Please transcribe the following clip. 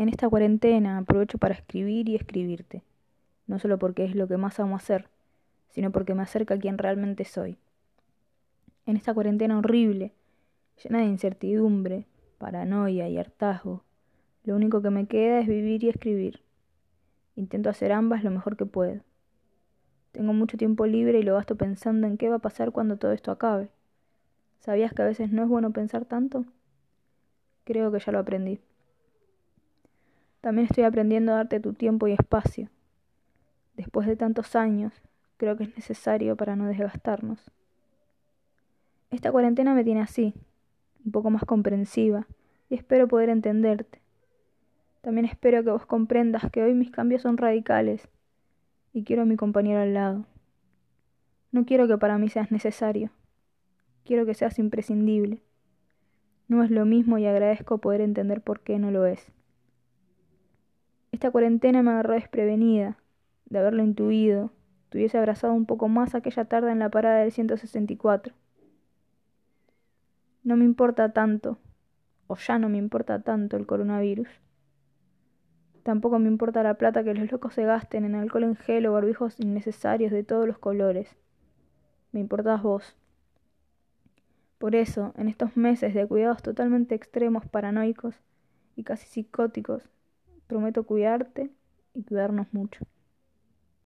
En esta cuarentena aprovecho para escribir y escribirte, no solo porque es lo que más amo hacer, sino porque me acerca a quien realmente soy. En esta cuarentena horrible, llena de incertidumbre, paranoia y hartazgo, lo único que me queda es vivir y escribir. Intento hacer ambas lo mejor que puedo. Tengo mucho tiempo libre y lo gasto pensando en qué va a pasar cuando todo esto acabe. ¿Sabías que a veces no es bueno pensar tanto? Creo que ya lo aprendí. También estoy aprendiendo a darte tu tiempo y espacio. Después de tantos años, creo que es necesario para no desgastarnos. Esta cuarentena me tiene así, un poco más comprensiva, y espero poder entenderte. También espero que vos comprendas que hoy mis cambios son radicales y quiero a mi compañero al lado. No quiero que para mí seas necesario, quiero que seas imprescindible. No es lo mismo y agradezco poder entender por qué no lo es. Esta cuarentena me agarró desprevenida, de haberlo intuido, te hubiese abrazado un poco más aquella tarde en la parada del 164. No me importa tanto, o ya no me importa tanto el coronavirus. Tampoco me importa la plata que los locos se gasten en alcohol en gel o barbijos innecesarios de todos los colores. Me importás vos. Por eso, en estos meses de cuidados totalmente extremos, paranoicos y casi psicóticos, prometo cuidarte y cuidarnos mucho.